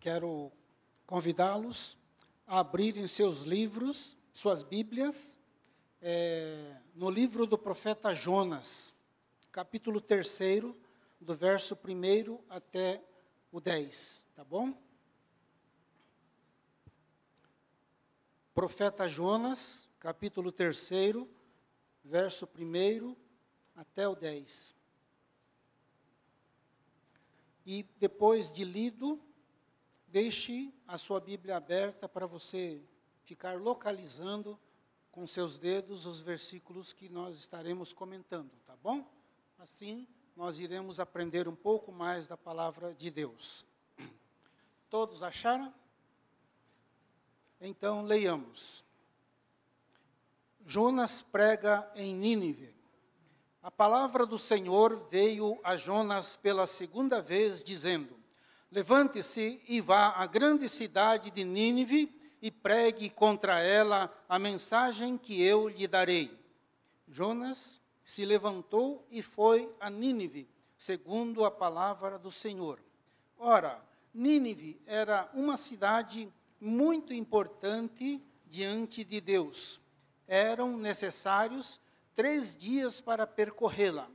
Quero convidá-los a abrirem seus livros, suas Bíblias, é, no livro do profeta Jonas, capítulo 3, do verso 1 até o 10, tá bom? Profeta Jonas, capítulo 3, verso 1 até o 10. E depois de lido, deixe a sua Bíblia aberta para você ficar localizando com seus dedos os versículos que nós estaremos comentando, tá bom? Assim, nós iremos aprender um pouco mais da palavra de Deus. Todos acharam? Então, leiamos. Jonas prega em Nínive. A palavra do Senhor veio a Jonas pela segunda vez, dizendo: Levante-se e vá à grande cidade de Nínive e pregue contra ela a mensagem que eu lhe darei. Jonas se levantou e foi a Nínive, segundo a palavra do Senhor. Ora, Nínive era uma cidade muito importante diante de Deus. Eram necessários três dias para percorrê-la.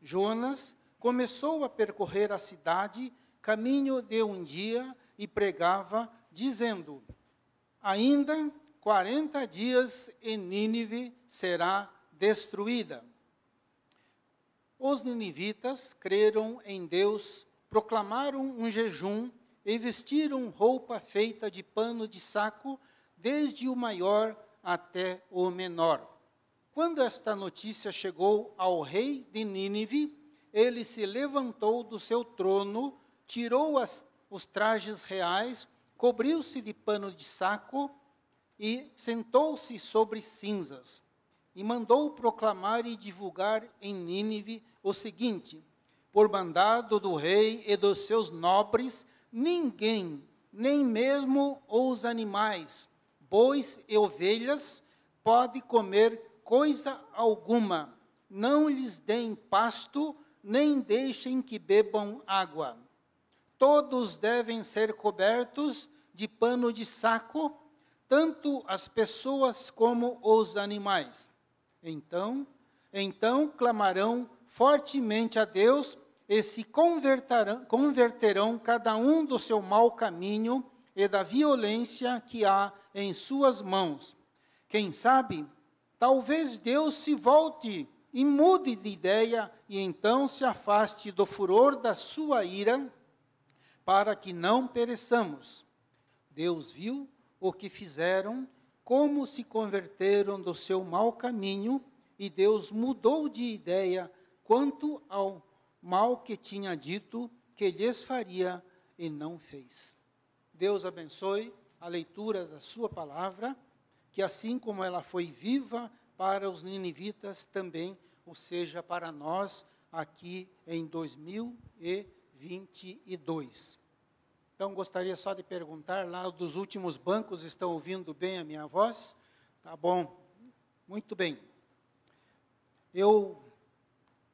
Jonas começou a percorrer a cidade caminho de um dia e pregava, dizendo: Ainda quarenta dias e Nínive será destruída. Os ninivitas creram em Deus, proclamaram um jejum e vestiram roupa feita de pano de saco, desde o maior até o menor. Quando esta notícia chegou ao rei de Nínive, ele se levantou do seu trono tirou as, os trajes reais, cobriu-se de pano de saco e sentou-se sobre cinzas. E mandou proclamar e divulgar em Nínive o seguinte: por mandado do rei e dos seus nobres, ninguém, nem mesmo os animais, bois e ovelhas, pode comer coisa alguma. Não lhes deem pasto, nem deixem que bebam água todos devem ser cobertos de pano de saco, tanto as pessoas como os animais. Então, então clamarão fortemente a Deus e se converterão, converterão cada um do seu mau caminho e da violência que há em suas mãos. Quem sabe, talvez Deus se volte e mude de ideia e então se afaste do furor da sua ira para que não pereçamos. Deus viu o que fizeram, como se converteram do seu mau caminho, e Deus mudou de ideia quanto ao mal que tinha dito que lhes faria e não fez. Deus abençoe a leitura da sua palavra, que assim como ela foi viva para os ninivitas, também o seja para nós aqui em 2020. 22. Então, gostaria só de perguntar, lá dos últimos bancos estão ouvindo bem a minha voz? Tá bom, muito bem. Eu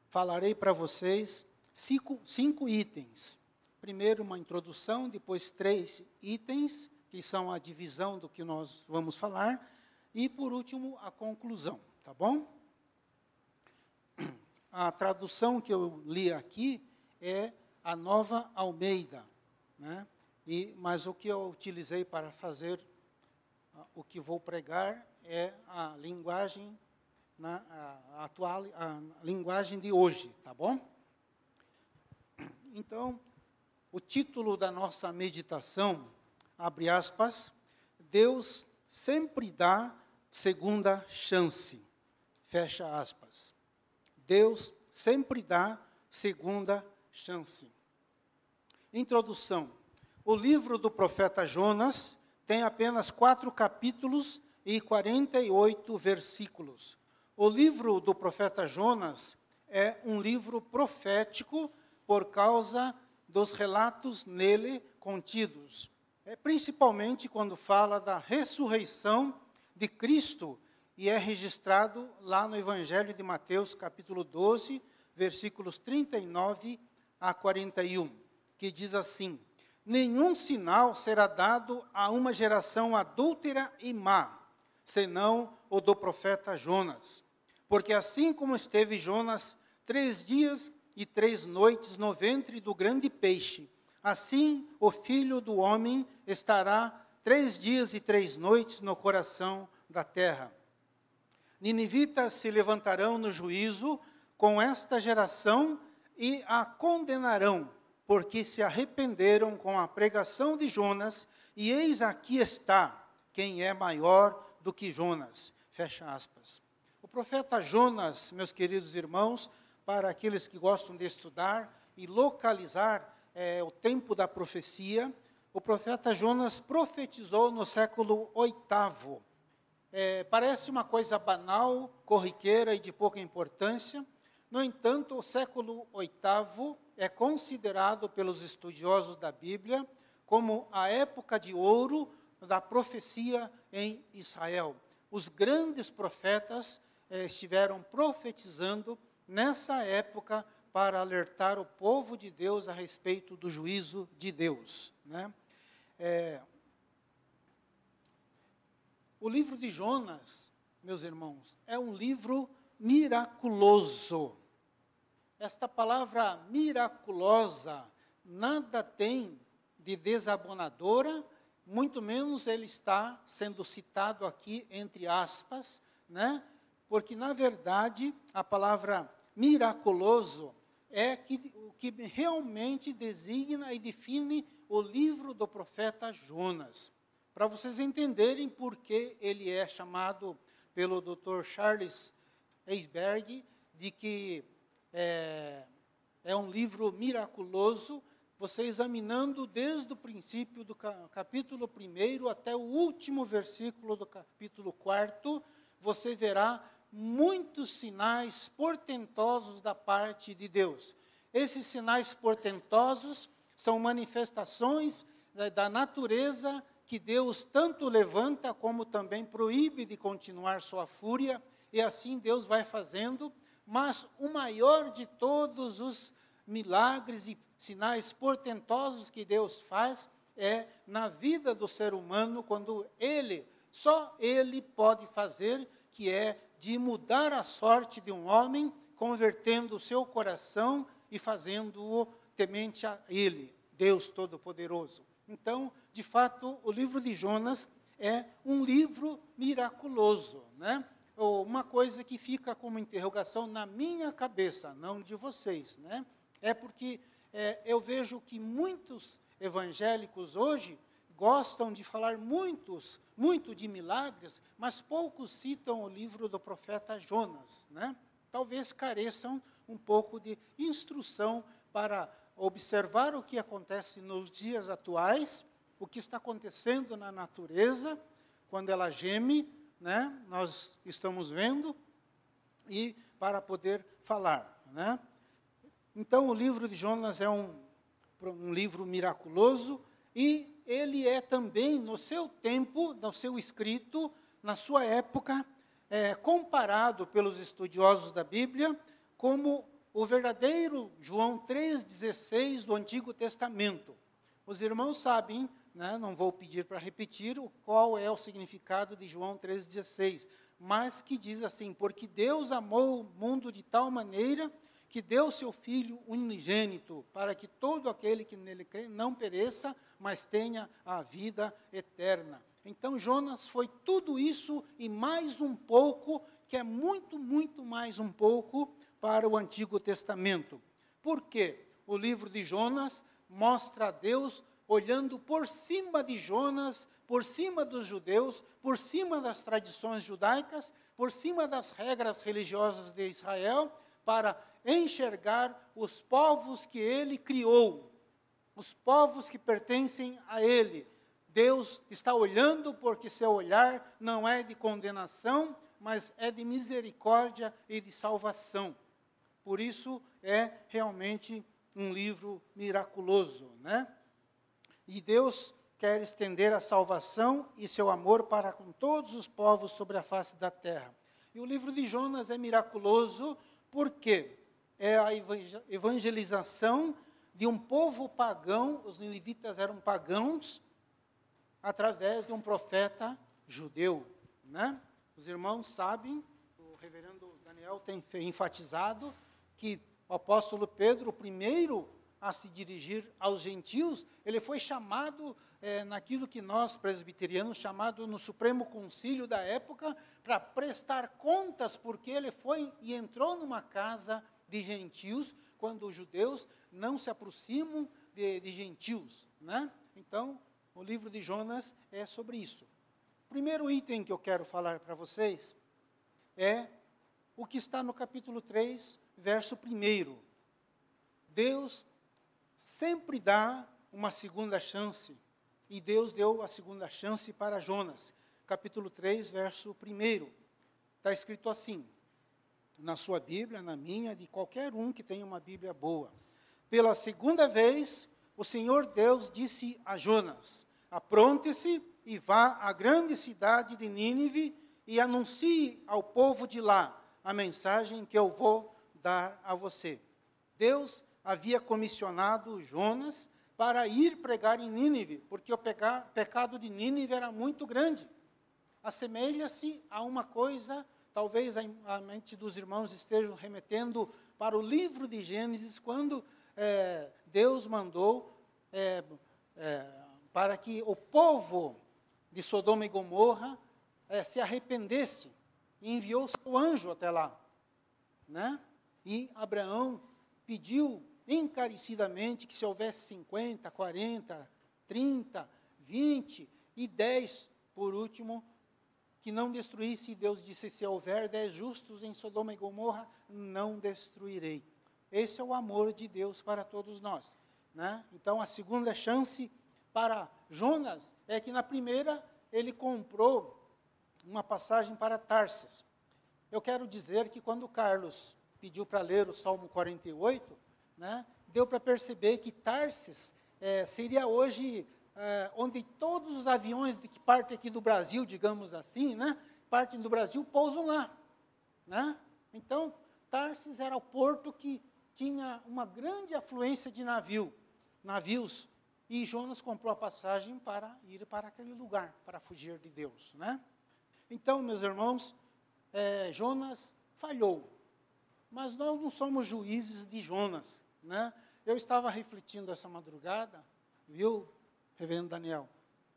falarei para vocês cinco, cinco itens. Primeiro, uma introdução, depois, três itens, que são a divisão do que nós vamos falar, e, por último, a conclusão, tá bom? A tradução que eu li aqui é a nova Almeida. Né? E, mas o que eu utilizei para fazer uh, o que vou pregar é a linguagem na, a, atual, a linguagem de hoje, tá bom? Então, o título da nossa meditação, abre aspas, Deus sempre dá segunda chance, fecha aspas. Deus sempre dá segunda chance. Introdução. O livro do profeta Jonas tem apenas quatro capítulos e 48 versículos. O livro do profeta Jonas é um livro profético por causa dos relatos nele contidos. É principalmente quando fala da ressurreição de Cristo e é registrado lá no Evangelho de Mateus, capítulo 12, versículos 39 a 41, que diz assim: nenhum sinal será dado a uma geração adúltera e má, senão o do profeta Jonas. Porque assim como esteve Jonas três dias e três noites no ventre do grande peixe, assim o filho do homem estará três dias e três noites no coração da terra. Ninivitas se levantarão no juízo com esta geração e a condenarão, porque se arrependeram com a pregação de Jonas, e eis aqui está quem é maior do que Jonas. Fecha aspas. O profeta Jonas, meus queridos irmãos, para aqueles que gostam de estudar e localizar é, o tempo da profecia, o profeta Jonas profetizou no século VIII. É, parece uma coisa banal, corriqueira e de pouca importância. No entanto, o século VIII é considerado pelos estudiosos da Bíblia como a época de ouro da profecia em Israel. Os grandes profetas eh, estiveram profetizando nessa época para alertar o povo de Deus a respeito do juízo de Deus. Né? É, o livro de Jonas, meus irmãos, é um livro miraculoso. Esta palavra miraculosa nada tem de desabonadora, muito menos ele está sendo citado aqui entre aspas, né? Porque na verdade a palavra miraculoso é que, o que realmente designa e define o livro do profeta Jonas. Para vocês entenderem por que ele é chamado pelo Dr. Charles Eisberg de que é, é um livro miraculoso, você examinando desde o princípio do capítulo 1 até o último versículo do capítulo 4, você verá muitos sinais portentosos da parte de Deus. Esses sinais portentosos são manifestações da natureza que Deus tanto levanta como também proíbe de continuar sua fúria, e assim Deus vai fazendo, mas o maior de todos os milagres e sinais portentosos que Deus faz é na vida do ser humano, quando ele, só ele pode fazer, que é de mudar a sorte de um homem, convertendo o seu coração e fazendo-o temente a Ele, Deus Todo-Poderoso. Então, de fato, o livro de Jonas é um livro miraculoso, né? Uma coisa que fica como interrogação na minha cabeça, não de vocês, né? É porque é, eu vejo que muitos evangélicos hoje gostam de falar muitos, muito de milagres, mas poucos citam o livro do profeta Jonas, né? Talvez careçam um pouco de instrução para observar o que acontece nos dias atuais, o que está acontecendo na natureza, quando ela geme, né? Nós estamos vendo e para poder falar, né? Então, o livro de Jonas é um, um livro miraculoso e ele é também, no seu tempo, no seu escrito, na sua época, é, comparado pelos estudiosos da Bíblia como o verdadeiro João 3,16 do Antigo Testamento. Os irmãos sabem, né, não vou pedir para repetir, o, qual é o significado de João 3,16, mas que diz assim: Porque Deus amou o mundo de tal maneira que deu seu Filho unigênito, para que todo aquele que nele crê não pereça, mas tenha a vida eterna. Então Jonas foi tudo isso e mais um pouco, que é muito, muito mais um pouco para o Antigo Testamento. Por quê? O livro de Jonas mostra a Deus olhando por cima de Jonas, por cima dos judeus, por cima das tradições judaicas, por cima das regras religiosas de Israel, para enxergar os povos que ele criou, os povos que pertencem a ele. Deus está olhando porque seu olhar não é de condenação, mas é de misericórdia e de salvação. Por isso é realmente um livro miraculoso, né? E Deus quer estender a salvação e seu amor para com todos os povos sobre a face da terra. E o livro de Jonas é miraculoso porque é a evangelização de um povo pagão, os ninivitas eram pagãos, através de um profeta judeu. Né? Os irmãos sabem, o reverendo Daniel tem enfatizado, que o apóstolo Pedro, o primeiro a se dirigir aos gentios, ele foi chamado é, naquilo que nós, presbiterianos, chamado no Supremo Concílio da época, para prestar contas, porque ele foi e entrou numa casa de gentios, quando os judeus não se aproximam de, de gentios. Né? Então, o livro de Jonas é sobre isso. O primeiro item que eu quero falar para vocês é o que está no capítulo 3, verso 1. Deus sempre dá uma segunda chance. E Deus deu a segunda chance para Jonas. Capítulo 3, verso 1. Está escrito assim, na sua Bíblia, na minha, de qualquer um que tenha uma Bíblia boa. Pela segunda vez, o Senhor Deus disse a Jonas: Apronte-se e vá à grande cidade de Nínive e anuncie ao povo de lá a mensagem que eu vou dar a você. Deus havia comissionado Jonas para ir pregar em Nínive, porque o pecado de Nínive era muito grande. Assemelha-se a uma coisa, talvez a, mente dos irmãos estejam remetendo para o livro de Gênesis, quando é, Deus mandou é, é, para que o povo de Sodoma e Gomorra é, se arrependesse e enviou seu anjo até lá. Né? E Abraão pediu encarecidamente que se houvesse 50, 40, 30, 20 e 10, por último, que não destruísse. E Deus disse: se houver dez justos em Sodoma e Gomorra, não destruirei. Esse é o amor de Deus para todos nós. Né? Então, a segunda chance para Jonas é que na primeira ele comprou uma passagem para Tarsis. Eu quero dizer que quando Carlos pediu para ler o Salmo 48, né, deu para perceber que Tarsis é, seria hoje é, onde todos os aviões que partem aqui do Brasil, digamos assim, né, partem do Brasil, pousam lá. Né? Então, Tarsis era o porto que tinha uma grande afluência de navio, navios, e Jonas comprou a passagem para ir para aquele lugar, para fugir de Deus. Né? Então, meus irmãos, é, Jonas falhou, mas nós não somos juízes de Jonas. Né? Eu estava refletindo essa madrugada, viu, reverendo Daniel?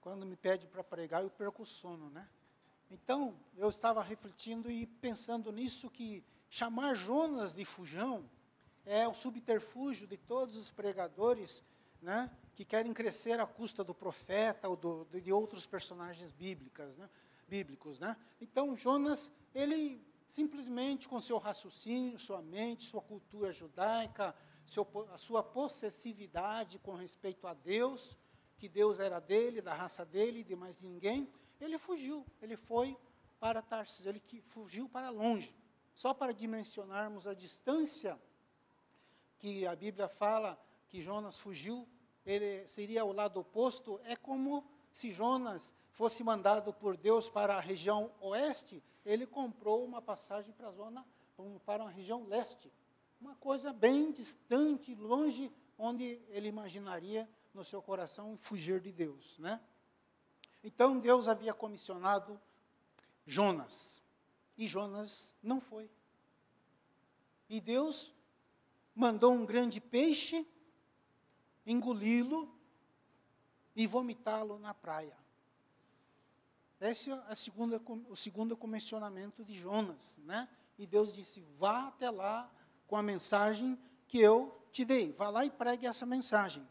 Quando me pede para pregar, eu perco o sono, né? Então, eu estava refletindo e pensando nisso que chamar Jonas de fujão é o subterfúgio de todos os pregadores, né, que querem crescer à custa do profeta ou do, de outros personagens bíblicas, né, bíblicos, né? Então, Jonas, ele simplesmente com seu raciocínio, sua mente, sua cultura judaica, seu, a sua possessividade com respeito a Deus, que Deus era dele, da raça dele, de mais ninguém, ele fugiu, ele foi para Tarsis, ele que fugiu para longe. Só para dimensionarmos a distância que a Bíblia fala que Jonas fugiu, ele seria o lado oposto, é como se Jonas fosse mandado por Deus para a região oeste, ele comprou uma passagem para a zona para uma região leste uma coisa bem distante, longe, onde ele imaginaria no seu coração fugir de Deus, né? Então Deus havia comissionado Jonas, e Jonas não foi. E Deus mandou um grande peixe engoli-lo e vomitá-lo na praia. Esse é a segunda, o segundo comissionamento de Jonas, né? E Deus disse: vá até lá com a mensagem que eu te dei. Vá lá e pregue essa mensagem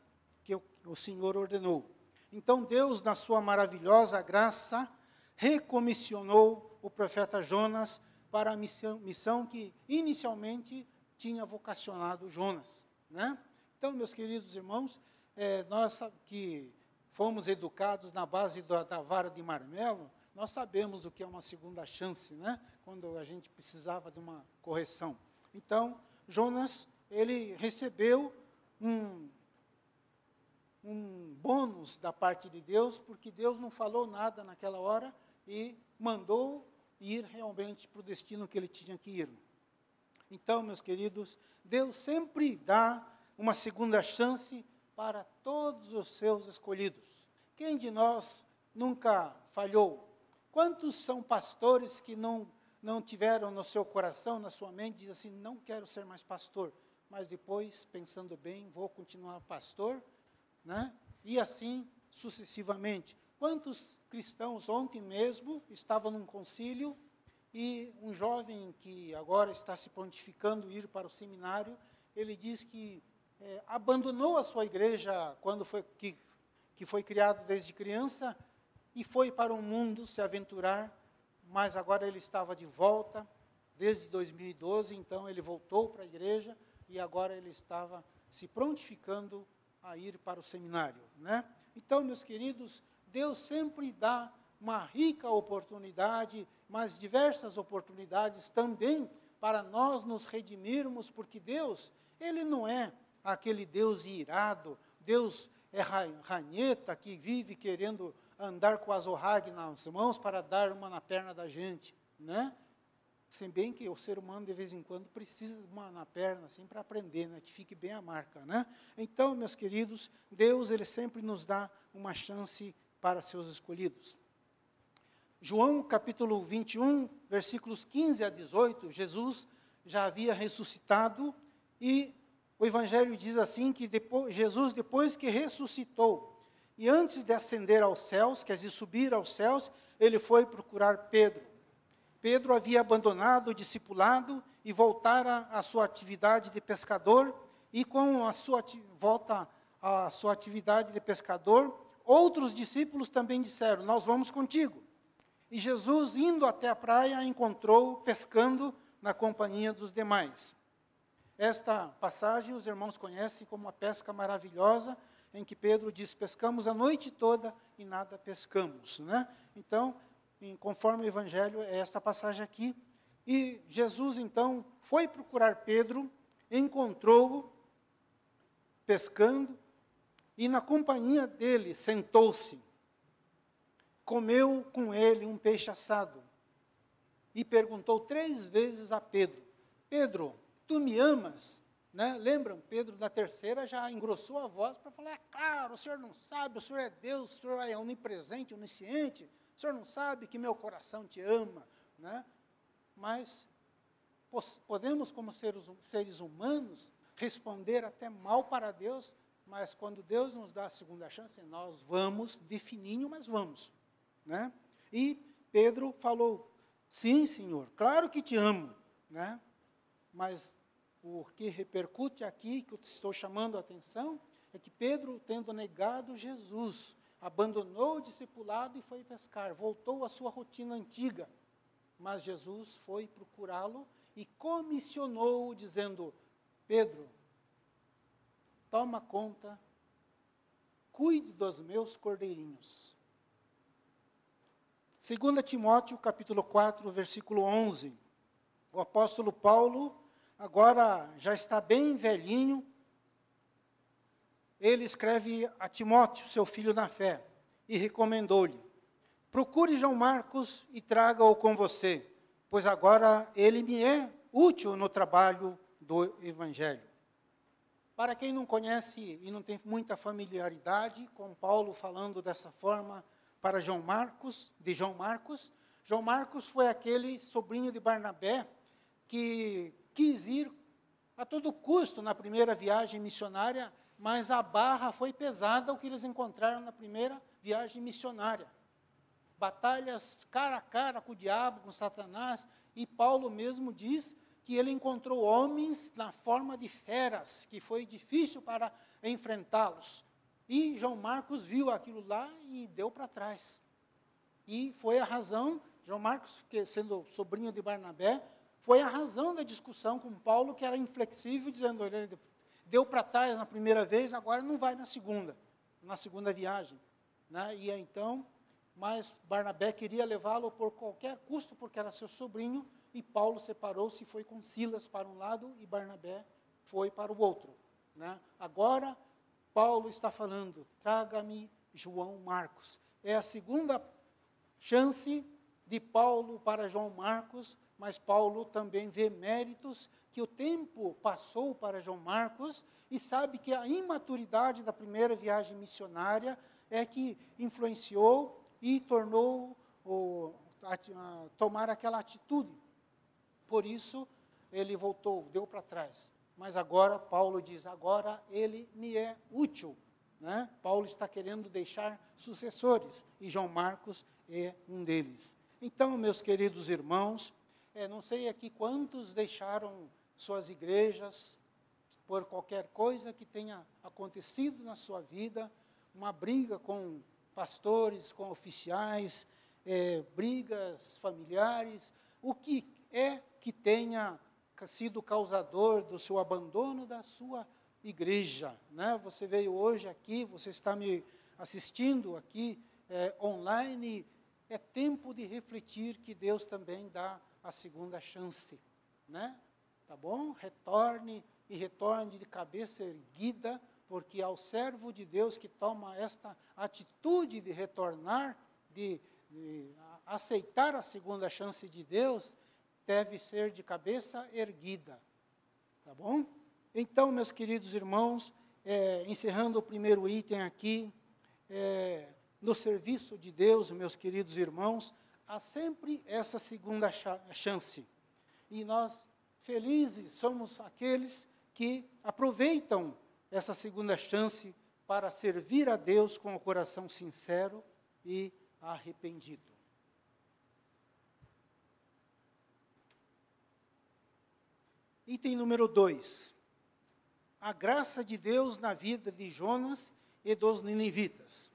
que eu, o Senhor ordenou. Então Deus, na sua maravilhosa graça, recomissionou o profeta Jonas para a missão, missão que inicialmente tinha vocacionado Jonas. Né? Então, meus queridos irmãos, é, nós que fomos educados na base da, da, vara de marmelo, nós sabemos o que é uma segunda chance, né? quando a gente precisava de uma correção. Então, Jonas, ele recebeu um, um bônus da parte de Deus, porque Deus não falou nada naquela hora e mandou ir realmente para o destino que ele tinha que ir. Então, meus queridos, Deus sempre dá uma segunda chance para todos os seus escolhidos. Quem de nós nunca falhou? Quantos são pastores que não, não tiveram no seu coração, na sua mente, diz assim: não quero ser mais pastor, mas depois, pensando bem, vou continuar pastor, né? E assim sucessivamente. Quantos cristãos ontem mesmo estavam num concílio e um jovem que agora está se pontificando ir para o seminário, ele diz que é, abandonou a sua igreja quando foi que, que foi criado desde criança e foi para o mundo se aventurar, mas agora ele estava de volta desde 2012, então ele voltou para a igreja e agora ele estava se prontificando a ir para o seminário, né? Então, meus queridos, Deus sempre dá uma rica oportunidade, mas diversas oportunidades também para nós nos redimirmos, porque Deus, ele não é aquele Deus irado, Deus é ranheta que vive querendo andar com as orrague nas mãos para dar uma na perna da gente, né? Se bem que o ser humano, de vez em quando, precisa de uma na perna, assim, para aprender, né? Que fique bem a marca, né? Então, meus queridos, Deus, Ele sempre nos dá uma chance para seus escolhidos. João, capítulo 21, versículos 15 a 18, Jesus já havia ressuscitado e o Evangelho diz assim que depois, Jesus, depois que ressuscitou, e antes de ascender aos céus, quer dizer, subir aos céus, ele foi procurar Pedro. Pedro havia abandonado o discipulado e voltara à sua atividade de pescador, e com a sua volta à sua atividade de pescador, outros discípulos também disseram: Nós vamos contigo. E Jesus, indo até a praia, encontrou pescando na companhia dos demais. Esta passagem os irmãos conhecem como a pesca maravilhosa, em que Pedro diz: pescamos a noite toda e nada pescamos. Né? Então, em, conforme o Evangelho, é esta passagem aqui. E Jesus, então, foi procurar Pedro, encontrou-o pescando, e na companhia dele sentou-se, comeu com ele um peixe assado, e perguntou três vezes a Pedro: Pedro, tu me amas? Né? Lembram? Pedro, da terceira, já engrossou a voz para falar: é claro, o senhor não sabe, o senhor é Deus, o senhor é onipresente, onisciente, o senhor não sabe que meu coração te ama. Né? Mas podemos, como seres, seres humanos, responder até mal para Deus, mas quando Deus nos dá a segunda chance, nós vamos, defininho, mas vamos. Né? E Pedro falou: Sim, Senhor, claro que te amo, né? mas o que repercute aqui, que eu estou chamando a atenção, é que Pedro, tendo negado Jesus, abandonou o discipulado e foi pescar, voltou à sua rotina antiga. Mas Jesus foi procurá-lo e comissionou-o, dizendo: Pedro, toma conta, cuide dos meus cordeirinhos. 2 Timóteo, capítulo 4, versículo 11. O apóstolo Paulo agora já está bem velhinho, ele escreve a Timóteo, seu filho na fé, e recomendou-lhe: procure João Marcos e traga-o com você, pois agora ele me é útil no trabalho do Evangelho. Para quem não conhece e não tem muita familiaridade com Paulo falando dessa forma para João Marcos, de João Marcos, João Marcos foi aquele sobrinho de Barnabé que quis ir a todo custo na primeira viagem missionária, mas a barra foi pesada o que eles encontraram na primeira viagem missionária. Batalhas cara a cara com o diabo, com Satanás, e Paulo mesmo diz que ele encontrou homens na forma de feras, que foi difícil para enfrentá-los. E João Marcos viu aquilo lá e deu para trás. E foi a razão, João Marcos, que sendo sobrinho de Barnabé, foi a razão da discussão com Paulo, que era inflexível, dizendo, ele deu para trás na primeira vez, agora não vai na segunda, na segunda viagem. Né? E então, mas Barnabé queria levá-lo por qualquer custo, porque era seu sobrinho, e Paulo separou-se e foi com Silas para um lado e Barnabé foi para o outro. Né? Agora, Paulo está falando, traga-me João Marcos. É a segunda chance de Paulo para João Marcos mas Paulo também vê méritos que o tempo passou para João Marcos e sabe que a imaturidade da primeira viagem missionária é que influenciou e tornou o, a, a, tomar aquela atitude. Por isso, ele voltou, deu para trás. Mas agora, Paulo diz: agora ele me é útil. Né? Paulo está querendo deixar sucessores e João Marcos é um deles. Então, meus queridos irmãos, é, não sei aqui quantos deixaram suas igrejas por qualquer coisa que tenha acontecido na sua vida, uma briga com pastores, com oficiais, é, brigas familiares, o que é que tenha sido causador do seu abandono da sua igreja. Né? Você veio hoje aqui, você está me assistindo aqui é, online, é tempo de refletir que Deus também dá a segunda chance. Né? Tá bom? Retorne e retorne de cabeça erguida, porque ao servo de Deus que toma esta atitude de retornar, de, de aceitar a segunda chance de Deus, deve ser de cabeça erguida. Tá bom? Então, meus queridos irmãos, é, encerrando o primeiro item aqui, é, no serviço de Deus, meus queridos irmãos, há sempre essa segunda chance. E nós, felizes, somos aqueles que aproveitam essa segunda chance para servir a Deus com o coração sincero e arrependido. Item número 2. A graça de Deus na vida de Jonas e dos ninivitas.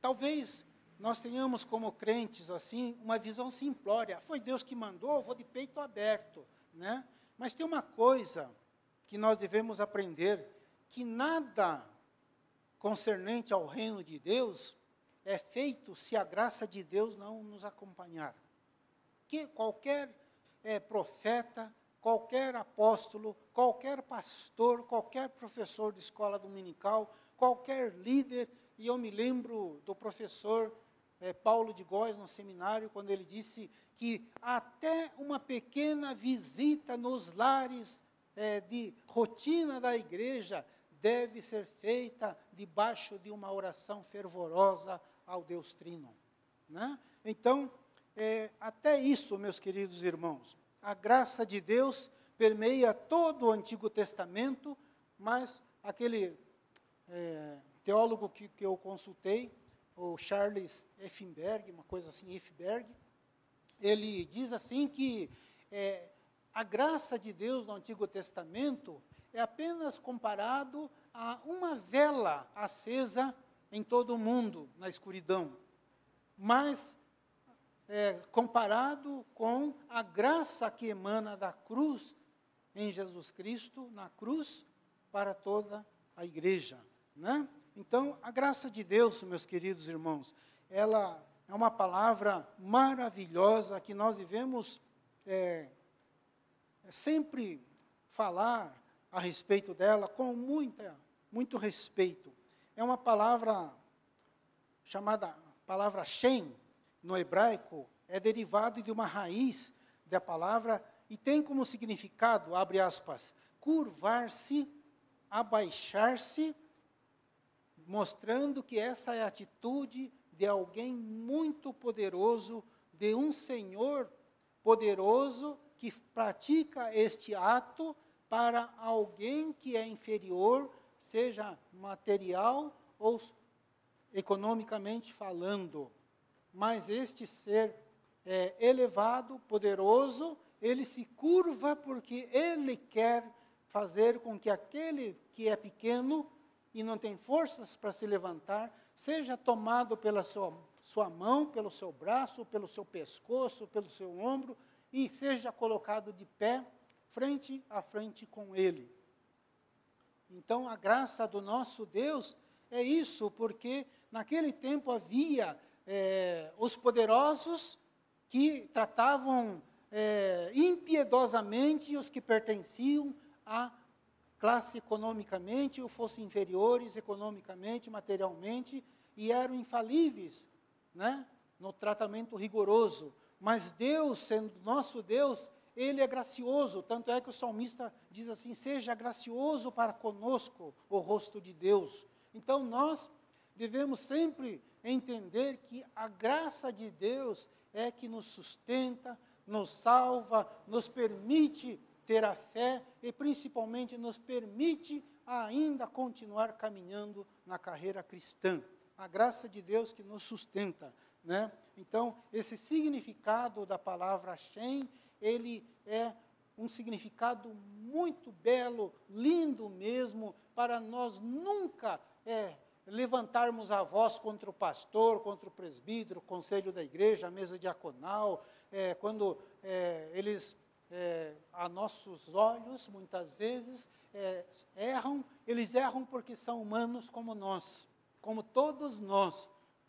Talvez nós tenhamos como crentes assim uma visão simplória. Foi Deus que mandou, vou de peito aberto, né? Mas tem uma coisa que nós devemos aprender, que nada concernente ao reino de Deus é feito se a graça de Deus não nos acompanhar. Que qualquer é, profeta, qualquer apóstolo, qualquer pastor, qualquer professor de escola dominical, qualquer líder, e eu me lembro do professor é, Paulo de Góes no seminário, quando ele disse que até uma pequena visita nos lares é, de rotina da igreja deve ser feita debaixo de uma oração fervorosa ao Deus Trino. Né? Então, é, até isso, meus queridos irmãos, a graça de Deus permeia todo o Antigo Testamento, mas aquele é, teólogo que, que, eu consultei, o Charles Effenberg, uma coisa assim, Effenberg, ele diz assim que é, a graça de Deus no Antigo Testamento é apenas comparado a uma vela acesa em todo o mundo, na escuridão. Mas é, comparado com a graça que emana da cruz em Jesus Cristo, na cruz, para toda a igreja. Né? Então, a graça de Deus, meus queridos irmãos, ela é uma palavra maravilhosa que nós devemos é, sempre falar a respeito dela com muita, muito respeito. É uma palavra chamada palavra Shem, no hebraico é derivado de uma raiz da palavra e tem como significado, abre aspas, curvar-se, abaixar-se, mostrando que essa é a atitude de alguém muito poderoso, de um Senhor poderoso que pratica este ato para alguém que é inferior, seja material ou economicamente falando. Mas este ser é, elevado, poderoso, ele se curva porque ele quer fazer com que aquele que é pequeno e não tem forças para se levantar, seja tomado pela sua, sua mão, pelo seu braço, pelo seu pescoço, pelo seu ombro, e seja colocado de pé, frente a frente com ele. Então, a graça do nosso Deus é isso, porque naquele tempo havia é, os poderosos que tratavam é, impiedosamente os que pertenciam à classe economicamente ou fossem inferiores economicamente, materialmente, e eram infalíveis né, no tratamento rigoroso. Mas Deus, sendo nosso Deus, ele é gracioso, tanto é que o salmista diz assim: seja gracioso para conosco o rosto de Deus. Então nós devemos sempre entender que a graça de Deus é que nos sustenta, nos salva, nos permite ter a fé e principalmente nos permite ainda continuar caminhando na carreira cristã. A graça de Deus que nos sustenta, né? Então, esse significado da palavra Shem, ele é um significado muito belo, lindo mesmo, para nós nunca é, levantarmos a voz contra o pastor, contra o presbítero, o conselho da igreja, a mesa diaconal, é, quando é, eles, é, a nossos olhos, muitas vezes, é, erram, eles erram porque são humanos como nós, como todos nós.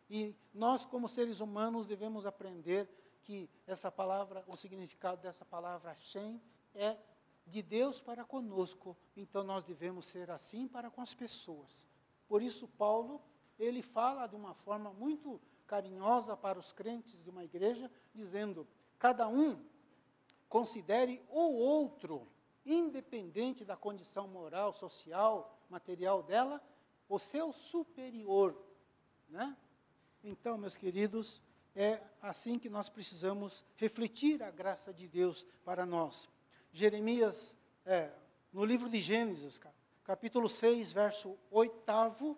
E nós, como seres humanos, devemos aprender que essa palavra, o significado dessa palavra Shem é de Deus para conosco. Então nós devemos ser assim para com as pessoas. Por isso Paulo, ele fala de uma forma muito carinhosa para os crentes de uma igreja, dizendo: cada um considere o outro independente da condição moral, social, material dela, o seu superior, né? Então, meus queridos, é assim que nós precisamos refletir a graça de Deus para nós. Jeremias, é, no livro de Gênesis, capítulo 6, verso 8,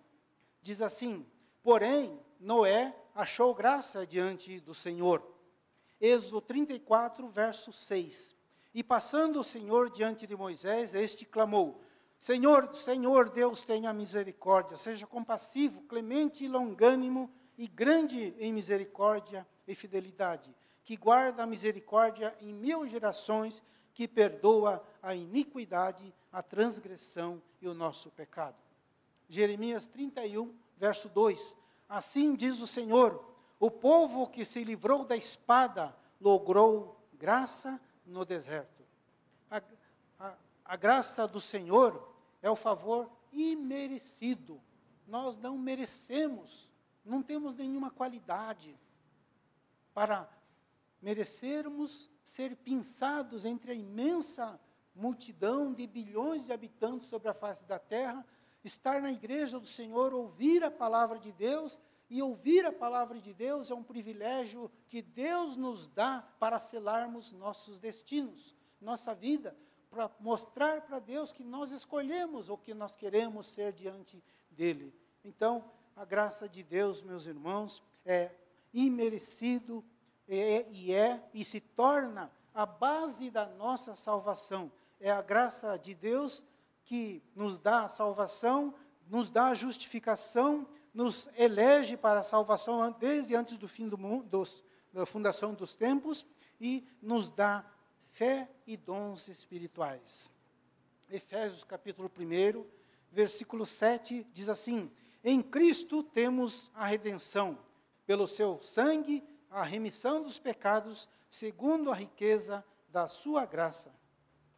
diz assim: Porém, Noé achou graça diante do Senhor. Êxodo 34, verso 6. E passando o Senhor diante de Moisés, este clamou: Senhor, Senhor Deus, tenha misericórdia, seja compassivo, clemente e longânimo e grande em misericórdia e fidelidade, que guarda a misericórdia em mil gerações, que perdoa a iniquidade, a transgressão e o nosso pecado. Jeremias 31, verso 2. Assim diz o Senhor: o povo que se livrou da espada logrou graça no deserto. A, a, a graça do Senhor é o favor imerecido. Nós não merecemos, não temos nenhuma qualidade para merecermos ser pinçados entre a imensa multidão de bilhões de habitantes sobre a face da terra, estar na igreja do Senhor, ouvir a palavra de Deus e ouvir a palavra de Deus é um privilégio que Deus nos dá para selarmos nossos destinos, nossa vida, para mostrar para Deus que nós escolhemos o que nós queremos ser diante dEle. Então, a graça de Deus, meus irmãos, é imerecido é, e é e se torna a base da nossa salvação. É a graça de Deus que nos dá a salvação, nos dá a justificação, nos elege para a salvação desde antes do fim do mundo, dos, da fundação dos tempos e nos dá fé e dons espirituais. Efésios capítulo 1, versículo 7 diz assim: Em Cristo temos a redenção, pelo seu sangue, a remissão dos pecados, segundo a riqueza da sua graça.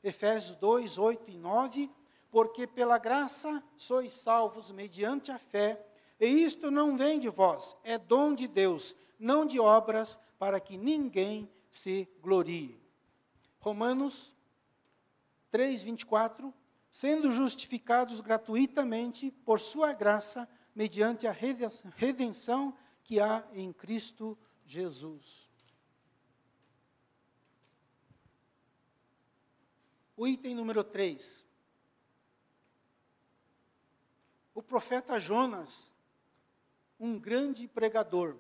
Efésios 2, 8 e 9, porque pela graça sois salvos mediante a fé, e isto não vem de vós, é dom de Deus, não de obras, para que ninguém se glorie. Romanos 3, 24. Sendo justificados gratuitamente por sua graça, mediante a redenção que há em Cristo Jesus. O item número 3. O profeta Jonas um grande pregador.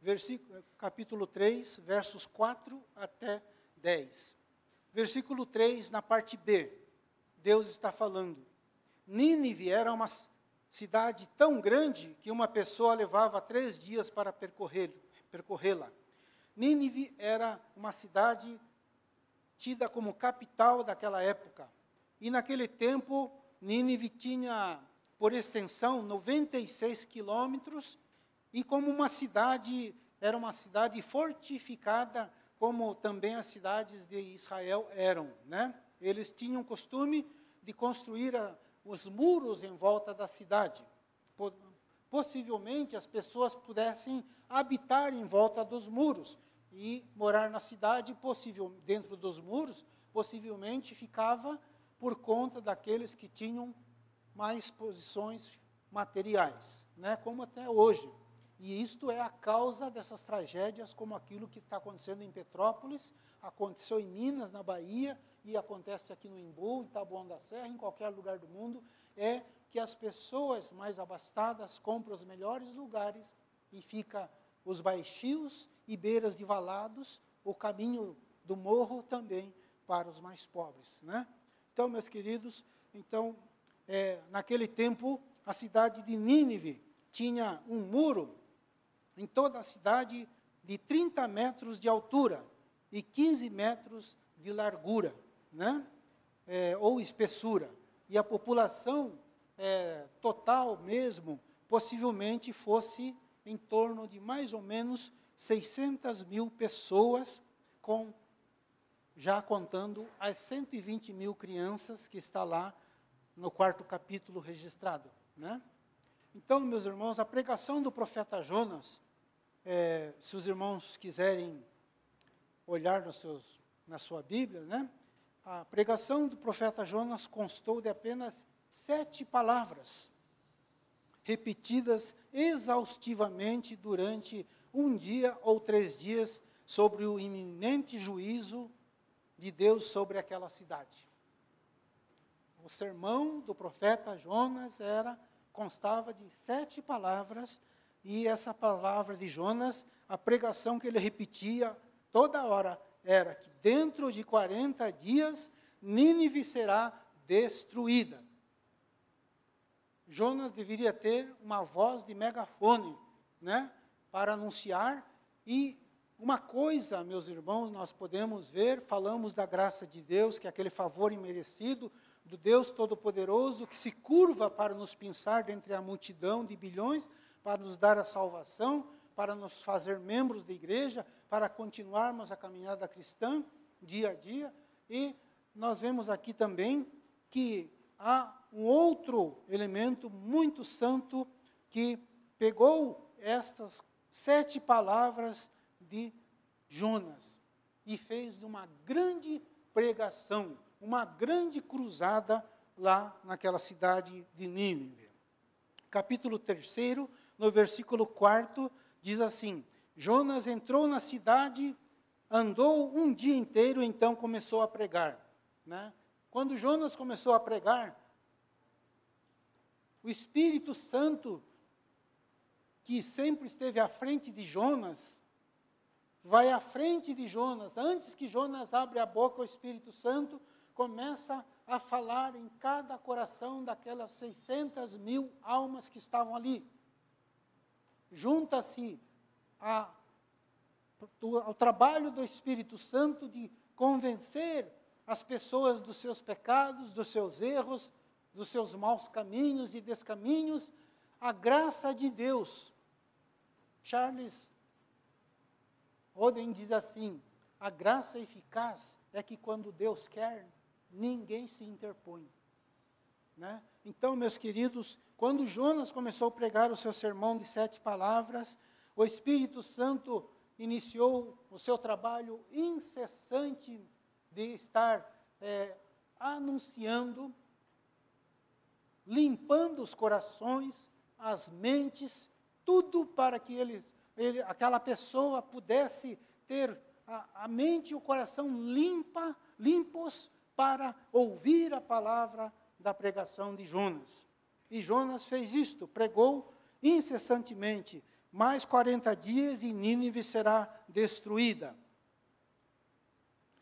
Versículo, capítulo 3, versos 4 até 10. Versículo 3, na parte B, Deus está falando. Nínive era uma cidade tão grande que uma pessoa levava três dias para percorrê-la. Nínive era uma cidade tida como capital daquela época. E naquele tempo, Nínive tinha por extensão 96 quilômetros, e como uma cidade, era uma cidade fortificada, como também as cidades de Israel eram. Né? Eles tinham costume de construir a, os muros em volta da cidade. Possivelmente as pessoas pudessem habitar em volta dos muros. e morar na cidade, possível, dentro dos muros, possivelmente ficava por conta daqueles que tinham mais posições materiais, né, como até hoje. E isto é a causa dessas tragédias, como aquilo que está acontecendo em Petrópolis, aconteceu em Minas, na Bahia, e acontece aqui no Embu, em Taboão da Serra, em qualquer lugar do mundo, é que as pessoas mais abastadas compram os melhores lugares e fica os baixios e beiras de valados, o caminho do morro também para os mais pobres, né? Então, meus queridos, então, é, naquele tempo, a cidade de Nínive tinha um muro em toda a cidade de 30 metros de altura e 15 metros de largura, né? É, ou espessura. E a população é, total mesmo, possivelmente fosse em torno de mais ou menos 600 mil pessoas, com já contando as 120 mil crianças que está lá no quarto capítulo registrado. Né? Então, meus irmãos, a pregação do profeta Jonas, é, se os irmãos quiserem olhar nos seus, na sua Bíblia, né? a pregação do profeta Jonas constou de apenas sete palavras, repetidas exaustivamente durante um dia ou três dias, sobre o iminente juízo de Deus sobre aquela cidade. O sermão do profeta Jonas era constava de sete palavras e essa palavra de Jonas, a pregação que ele repetia toda hora era que dentro de 40 dias Nínive será destruída. Jonas deveria ter uma voz de megafone, né, para anunciar e uma coisa, meus irmãos, nós podemos ver, falamos da graça de Deus, que é aquele favor imerecido do Deus Todo-Poderoso que se curva para nos pensar dentre a multidão de bilhões, para nos dar a salvação, para nos fazer membros da igreja, para continuarmos a caminhada cristã dia a dia. E nós vemos aqui também que há um outro elemento muito santo que pegou estas sete palavras de Jonas e fez uma grande pregação, uma grande cruzada lá naquela cidade de Nínive. Capítulo 3, no versículo 4, diz assim: Jonas entrou na cidade, andou um dia inteiro, então começou a pregar. Né? Quando Jonas começou a pregar, o Espírito Santo, que sempre esteve à frente de Jonas, vai à frente de Jonas. Antes que Jonas abra a boca, o Espírito Santo começa a falar em cada coração daquelas 600 mil almas que estavam ali. Junta-se ao trabalho do Espírito Santo de convencer as pessoas dos seus pecados, dos seus erros, dos seus maus caminhos e descaminhos, a graça de Deus. Charles Oden diz assim: a graça eficaz é que quando Deus quer, ninguém se interpõe. Né? Então, meus queridos, quando Jonas começou a pregar o seu sermão de sete palavras, o Espírito Santo iniciou o seu trabalho incessante de estar é, anunciando limpando os corações, as mentes, tudo para que eles, ele, aquela pessoa pudesse ter a, a mente e o coração limpa, limpos para ouvir a palavra da pregação de Jonas. E Jonas fez isto, pregou incessantemente, mais 40 dias e Nínive será destruída.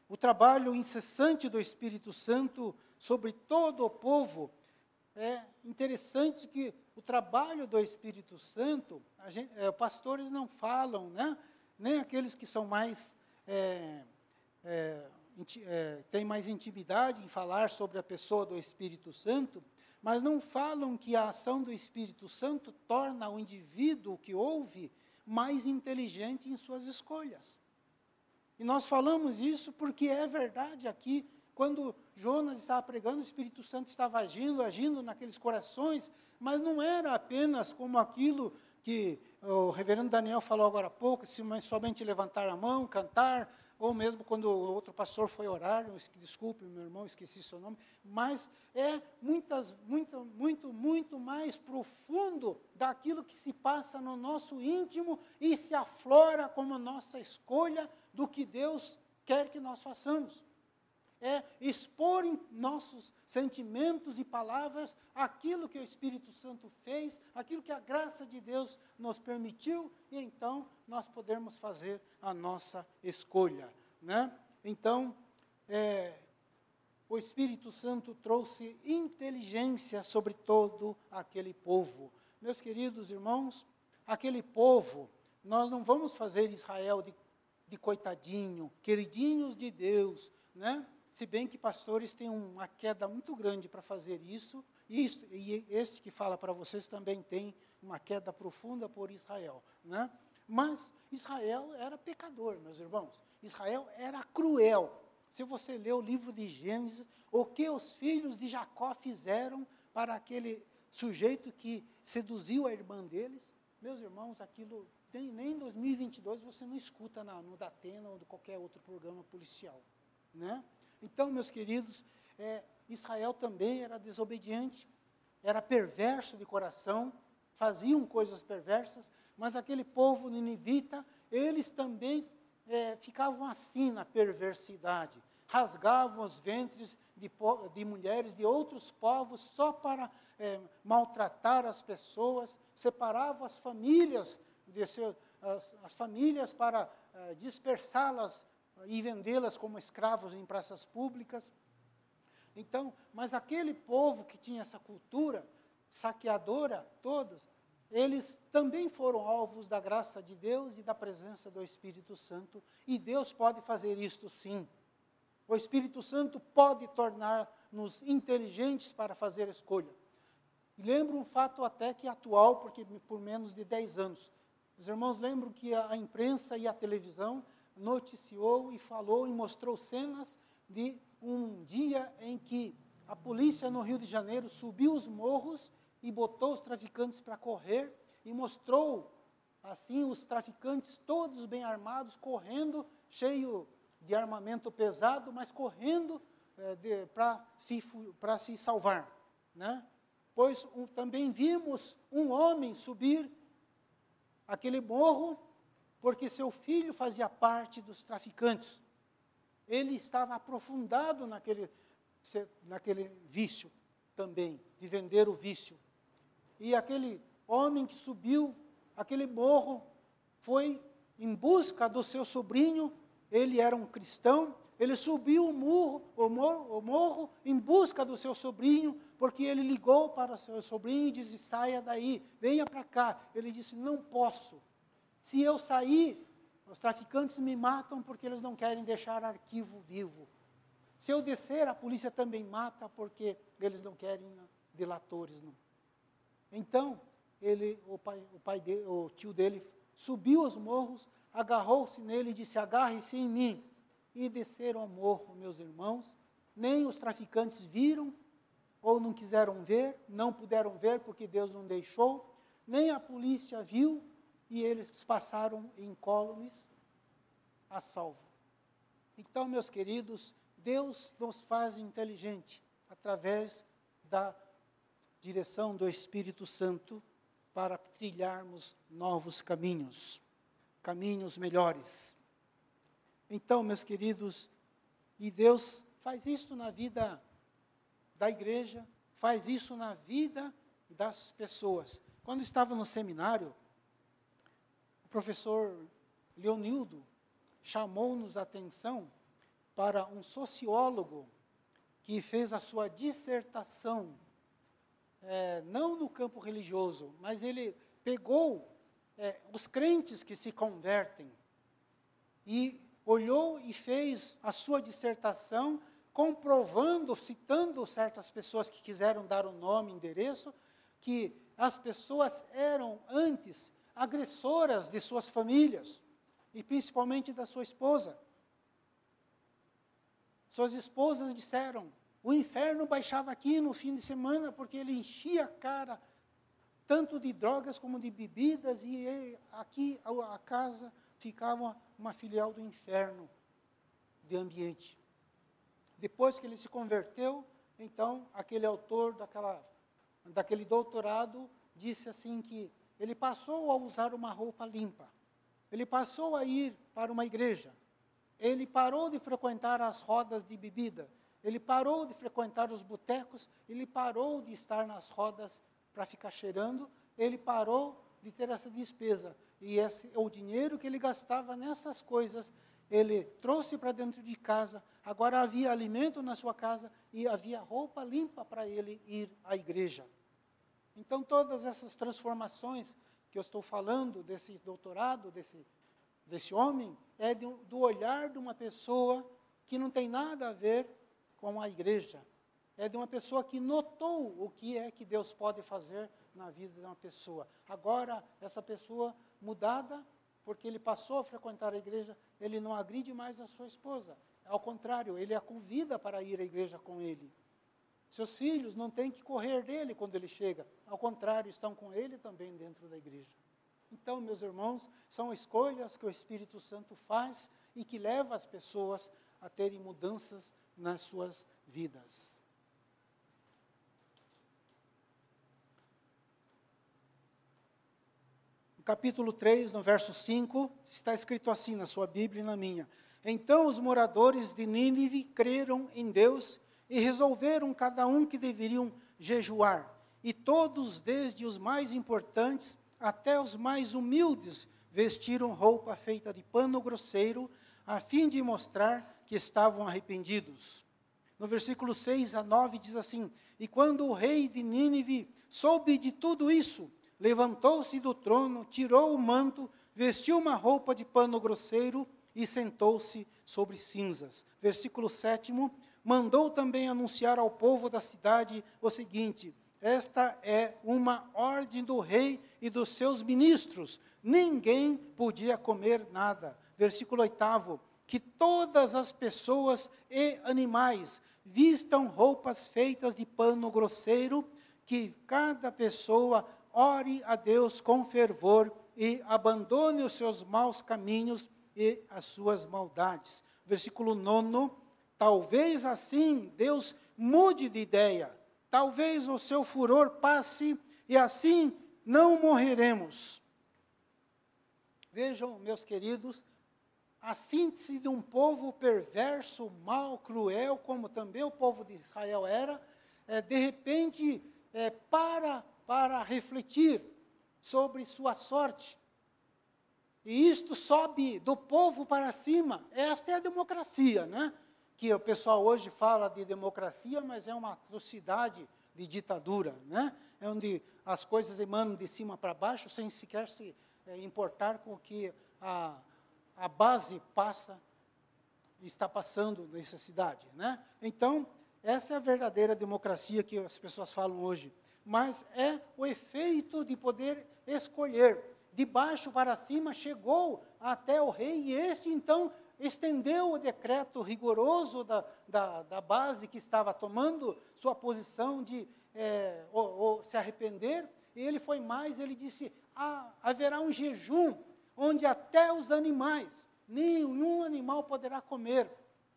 O trabalho incessante do Espírito Santo sobre todo o povo é interessante que o trabalho do Espírito Santo, gente, é, pastores não falam, né? nem aqueles que são mais, é, é, é, têm mais intimidade em falar sobre a pessoa do Espírito Santo, mas não falam que a ação do Espírito Santo torna o indivíduo que ouve mais inteligente em suas escolhas. E nós falamos isso porque é verdade aqui quando Jonas estava pregando, o Espírito Santo estava agindo, agindo naqueles corações, mas não era apenas como aquilo que o reverendo Daniel falou agora há pouco, se somente levantar a mão, cantar, ou mesmo quando o outro pastor foi orar, desculpe, meu irmão, esqueci seu nome, mas é muitas, muito, muito, muito mais profundo daquilo que se passa no nosso íntimo e se aflora como nossa escolha do que Deus quer que nós façamos é expor em nossos sentimentos e palavras aquilo que o Espírito Santo fez, aquilo que a graça de Deus nos permitiu, e então nós podemos fazer a nossa escolha. Né? Então, é, o Espírito Santo trouxe inteligência sobre todo aquele povo. Meus queridos irmãos, aquele povo, nós não vamos fazer Israel de, de coitadinho, queridinhos de Deus, né? Se bem que pastores têm uma queda muito grande para fazer isso, e, e este que fala para vocês também tem uma queda profunda por Israel. Né? Mas Israel era pecador, meus irmãos. Israel era cruel. Se você ler o livro de Gênesis, o que os filhos de Jacó fizeram para aquele sujeito que seduziu a irmã deles, meus irmãos, aquilo tem, nem em 2022 você não escuta na, no Datena ou de qualquer outro programa policial. Né? Então, meus queridos, é, Israel também era desobediente, era perverso de coração, faziam coisas perversas, mas aquele povo ninivita, eles também é, ficavam assim na perversidade, rasgavam os ventres de, de mulheres de outros povos só para é, maltratar as pessoas, separavam as famílias, seu, as, as, famílias para é, dispersá-las e vendê-las como escravos em praças públicas. Então, mas aquele povo que tinha essa cultura saqueadora, todos, eles também foram alvos da graça de Deus e da presença do Espírito Santo, e Deus pode fazer isto sim. O Espírito Santo pode tornar-nos inteligentes para fazer escolha. E lembro um fato até que atual, porque por menos de 10 anos. Os irmãos lembram que a imprensa e a televisão noticiou e falou e mostrou cenas de um dia em que a polícia no Rio de Janeiro subiu os morros e botou os traficantes para correr e mostrou assim os traficantes todos bem armados correndo, cheio de armamento pesado, mas correndo é, para se, se salvar, né? Pois um, também vimos um homem subir aquele morro porque seu filho fazia parte dos traficantes. Ele estava aprofundado naquele, naquele vício também, de vender o vício. E aquele homem que subiu aquele morro foi em busca do seu sobrinho, ele era um cristão, ele subiu o morro, o morro, o morro em busca do seu sobrinho, porque ele ligou para o seu sobrinho e disse: saia daí, venha para cá. Ele disse: não posso, se eu sair, os traficantes me matam porque eles não querem deixar arquivo vivo. Se eu descer, a polícia também mata porque eles não querem delatores. Não. Então, ele, o, pai, o, pai de, o tio dele subiu os morros, agarrou-se nele e disse: Agarre-se em mim. E desceram ao morro, meus irmãos. Nem os traficantes viram, ou não quiseram ver, não puderam ver porque Deus não deixou, nem a polícia viu, e eles passaram incólumes a salvo. Então, meus queridos, Deus nos faz inteligente através da direção do Espírito Santo para trilharmos novos caminhos, caminhos melhores. Então, meus queridos, e Deus faz isso na vida da igreja, faz isso na vida das pessoas. Quando estava no seminário, professor Leonildo chamou-nos a atenção para um sociólogo que fez a sua dissertação, é, não no campo religioso, mas ele pegou é, os crentes que se convertem e olhou e fez a sua dissertação comprovando, citando certas pessoas que quiseram dar o nome, endereço, que as pessoas eram antes agressoras de suas famílias e principalmente da sua esposa. Suas esposas disseram: o inferno baixava aqui no fim de semana porque ele enchia a cara tanto de drogas como de bebidas, e aqui a, casa ficava uma filial do inferno de ambiente. Depois que ele se converteu, então aquele autor daquela, daquele doutorado disse assim que ele passou a usar uma roupa limpa. Ele passou a ir para uma igreja. Ele parou de frequentar as rodas de bebida. Ele parou de frequentar os botecos. Ele parou de estar nas rodas para ficar cheirando. Ele parou de ter essa despesa. E esse, o dinheiro que ele gastava nessas coisas, ele trouxe para dentro de casa. Agora havia alimento na sua casa e havia roupa limpa para ele ir à igreja. Então, todas essas transformações que eu estou falando, desse doutorado, desse, desse homem, é de, do olhar de uma pessoa que não tem nada a ver com a igreja. É de uma pessoa que notou o que é que Deus pode fazer na vida de uma pessoa. Agora, essa pessoa mudada, porque ele passou a frequentar a igreja, ele não agride mais a sua esposa. Ao contrário, ele a convida para ir à igreja com ele. Seus filhos não têm que correr dele quando ele chega, ao contrário, estão com ele também dentro da igreja. Então, meus irmãos, são escolhas que o Espírito Santo faz e que leva as pessoas a terem mudanças nas suas vidas. No capítulo 3, no verso 5, está escrito assim na sua Bíblia e na minha: Então os moradores de Nínive creram em Deus e resolveram cada um que deveriam jejuar. E todos, desde os mais importantes até os mais humildes, vestiram roupa feita de pano grosseiro, a fim de mostrar que estavam arrependidos. No versículo 6 a 9 diz assim: E quando o rei de Nínive soube de tudo isso, levantou-se do trono, tirou o manto, vestiu uma roupa de pano grosseiro e sentou-se sobre cinzas. Versículo 7 mandou também anunciar ao povo da cidade o seguinte: Esta é uma ordem do rei e dos seus ministros. Ninguém podia comer nada. Versículo 8: Que todas as pessoas e animais vistam roupas feitas de pano grosseiro, que cada pessoa ore a Deus com fervor e abandone os seus maus caminhos e as suas maldades. Versículo 9 Talvez assim Deus mude de ideia. Talvez o seu furor passe e assim não morreremos. Vejam, meus queridos, a síntese de um povo perverso, mau, cruel, como também o povo de Israel era, é, de repente é, para para refletir sobre sua sorte. E isto sobe do povo para cima. Esta é a democracia, né? Que o pessoal hoje fala de democracia, mas é uma atrocidade de ditadura, né? É onde as coisas emanam de cima para baixo, sem sequer se é, importar com o que a, a base passa, está passando nessa cidade, né? Então, essa é a verdadeira democracia que as pessoas falam hoje. Mas é o efeito de poder escolher. De baixo para cima chegou até o rei, e este então estendeu o decreto rigoroso da, da, da base que estava tomando sua posição de é, ou, ou se arrepender, e ele foi mais, ele disse, ah, haverá um jejum, onde até os animais, nenhum animal poderá comer.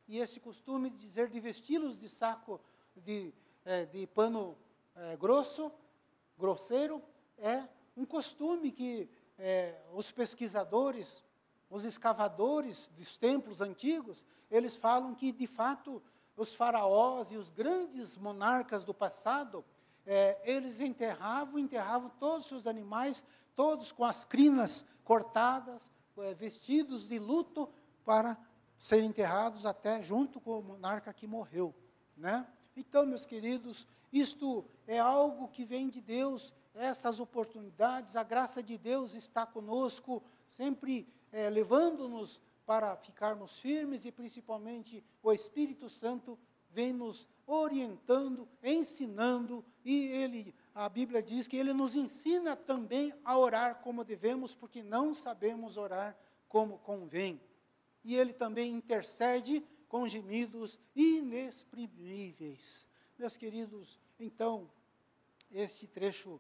E esse costume de dizer de vesti-los de saco de, é, de pano é, grosso, grosseiro, é um costume que é, os pesquisadores os escavadores dos templos antigos, eles falam que, de fato, os faraós e os grandes monarcas do passado, é, eles enterravam, enterravam todos os seus animais, todos com as crinas cortadas, é, vestidos de luto, para serem enterrados até junto com o monarca que morreu. Né? Então, meus queridos, isto é algo que vem de Deus, estas oportunidades, a graça de Deus está conosco, sempre é, levando-nos para ficarmos firmes e principalmente o Espírito Santo vem nos orientando, ensinando e ele, a Bíblia diz que ele nos ensina também a orar como devemos, porque não sabemos orar como convém. E ele também intercede com gemidos inexprimíveis. Meus queridos, então, este trecho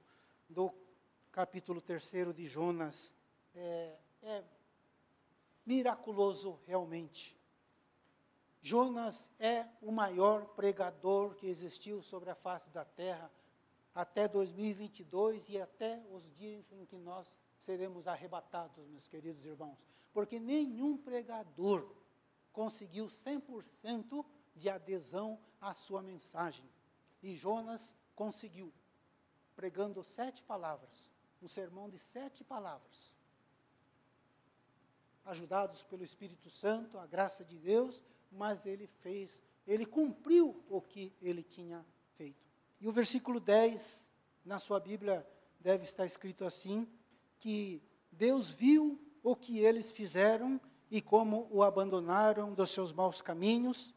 do capítulo 3 de Jonas é, é miraculoso realmente. Jonas é o maior pregador que existiu sobre a face da terra até 2022 e até os dias em que nós seremos arrebatados, meus queridos irmãos. Porque nenhum pregador conseguiu 100% de adesão à sua mensagem. E Jonas conseguiu, pregando sete palavras, um sermão de sete palavras. Ajudados pelo Espírito Santo, a graça de Deus, mas ele fez, ele cumpriu o que ele tinha feito. E o versículo 10, na sua Bíblia, deve estar escrito assim: que Deus viu o que eles fizeram e como o abandonaram dos seus maus caminhos.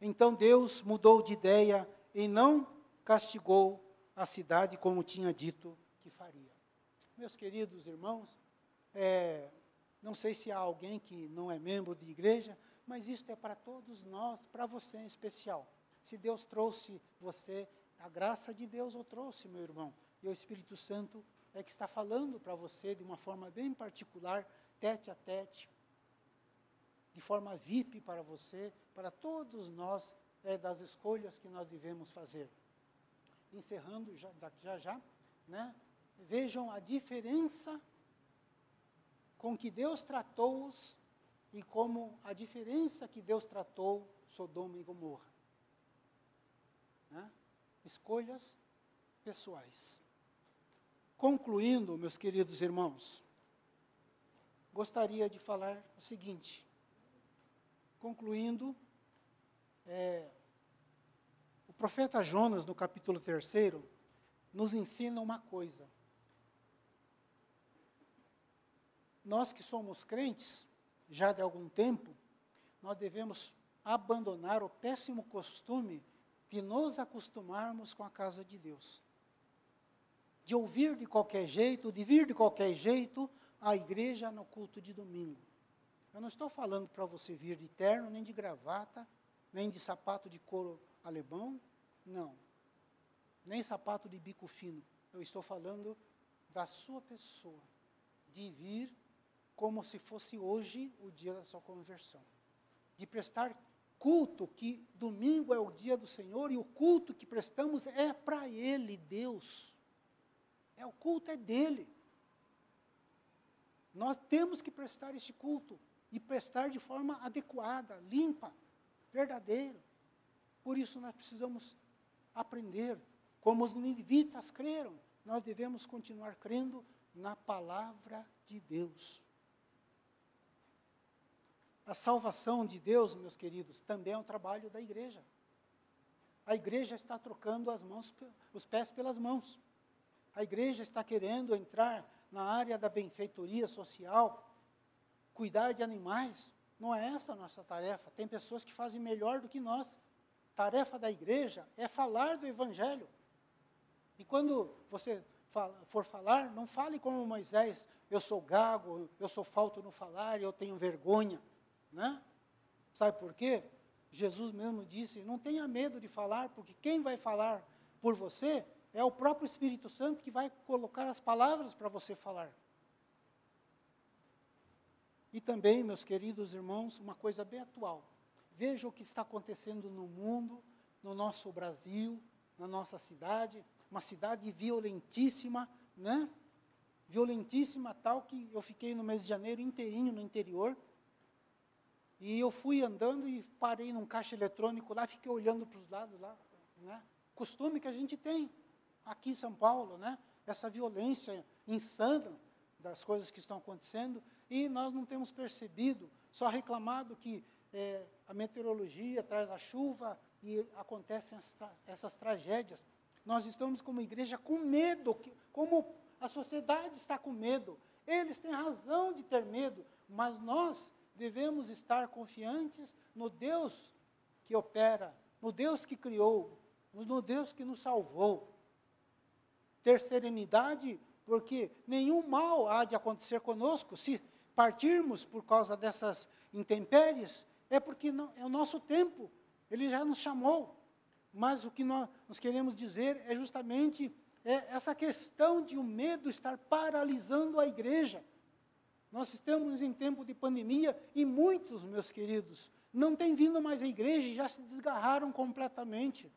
Então Deus mudou de ideia e não castigou a cidade como tinha dito que faria. Meus queridos irmãos, é, não sei se há alguém que não é membro de igreja, mas isto é para todos nós, para você em especial. Se Deus trouxe você, a graça de Deus o trouxe, meu irmão, e o Espírito Santo é que está falando para você de uma forma bem particular, tete a tete, de forma VIP para você, para todos nós, é, das escolhas que nós devemos fazer. Encerrando já já, já né? vejam a diferença com que Deus tratou-os e como a diferença que Deus tratou Sodoma e Gomorra. Né? Escolhas pessoais. Concluindo, meus queridos irmãos, gostaria de falar o seguinte. Concluindo, é, o profeta Jonas, no capítulo 3, nos ensina uma coisa. Nós que somos crentes, já de algum tempo, nós devemos abandonar o péssimo costume de nos acostumarmos com a casa de Deus. De ouvir de qualquer jeito, de vir de qualquer jeito à igreja no culto de domingo. Eu não estou falando para você vir de terno, nem de gravata, nem de sapato de couro alemão, não. Nem sapato de bico fino. Eu estou falando da sua pessoa, de vir como se fosse hoje o dia da sua conversão. De prestar culto, que domingo é o dia do Senhor e o culto que prestamos é para Ele, Deus. É o culto é dele. Nós temos que prestar este culto e prestar de forma adequada, limpa, verdadeira. Por isso nós precisamos aprender, como os ninivitas creram, nós devemos continuar crendo na palavra de Deus. A salvação de Deus, meus queridos, também é um trabalho da igreja. A igreja está trocando as mãos, os pés pelas mãos. A igreja está querendo entrar na área da benfeitoria social, cuidar de animais. Não é essa a nossa tarefa. Tem pessoas que fazem melhor do que nós. Tarefa da igreja é falar do evangelho. E quando você for falar, não fale como Moisés, eu sou gago, eu sou falto no falar, eu tenho vergonha. Né? Sabe por quê? Jesus mesmo disse: não tenha medo de falar, porque quem vai falar por você é o próprio Espírito Santo que vai colocar as palavras para você falar. E também, meus queridos irmãos, uma coisa bem atual. Veja o que está acontecendo no mundo, no nosso Brasil, na nossa cidade, uma cidade violentíssima, né? Violentíssima tal que eu fiquei no mês de janeiro inteirinho no interior, e eu fui andando e parei num caixa eletrônico lá, fiquei olhando para os lados lá, né? Costume que a gente tem aqui em São Paulo, né? Essa violência insana das coisas que estão acontecendo e nós não temos percebido, só reclamado que é, a meteorologia traz a chuva e acontecem tra essas tragédias. Nós estamos como igreja com medo, que, como a sociedade está com medo. Eles têm razão de ter medo, mas nós devemos estar confiantes no Deus que opera, no Deus que criou, no Deus que nos salvou. Ter serenidade, porque nenhum mal há de acontecer conosco se partirmos por causa dessas intempéries, é porque não, é o nosso tempo, ele já nos chamou. Mas o que nós, nós queremos dizer é justamente é essa questão de o medo estar paralisando a igreja. Nós estamos em tempo de pandemia e muitos, meus queridos, não têm vindo mais à igreja e já se desgarraram completamente.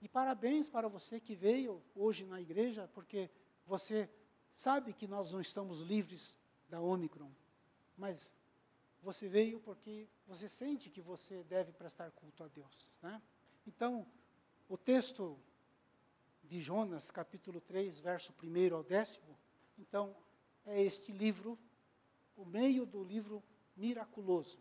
E parabéns para você que veio hoje na igreja, porque você sabe que nós não estamos livres da Omicron, mas você veio porque você sente que você deve prestar culto a Deus. Né? Então, o texto de Jonas, capítulo 3, verso 1 ao décimo, então, é este livro, o meio do livro miraculoso.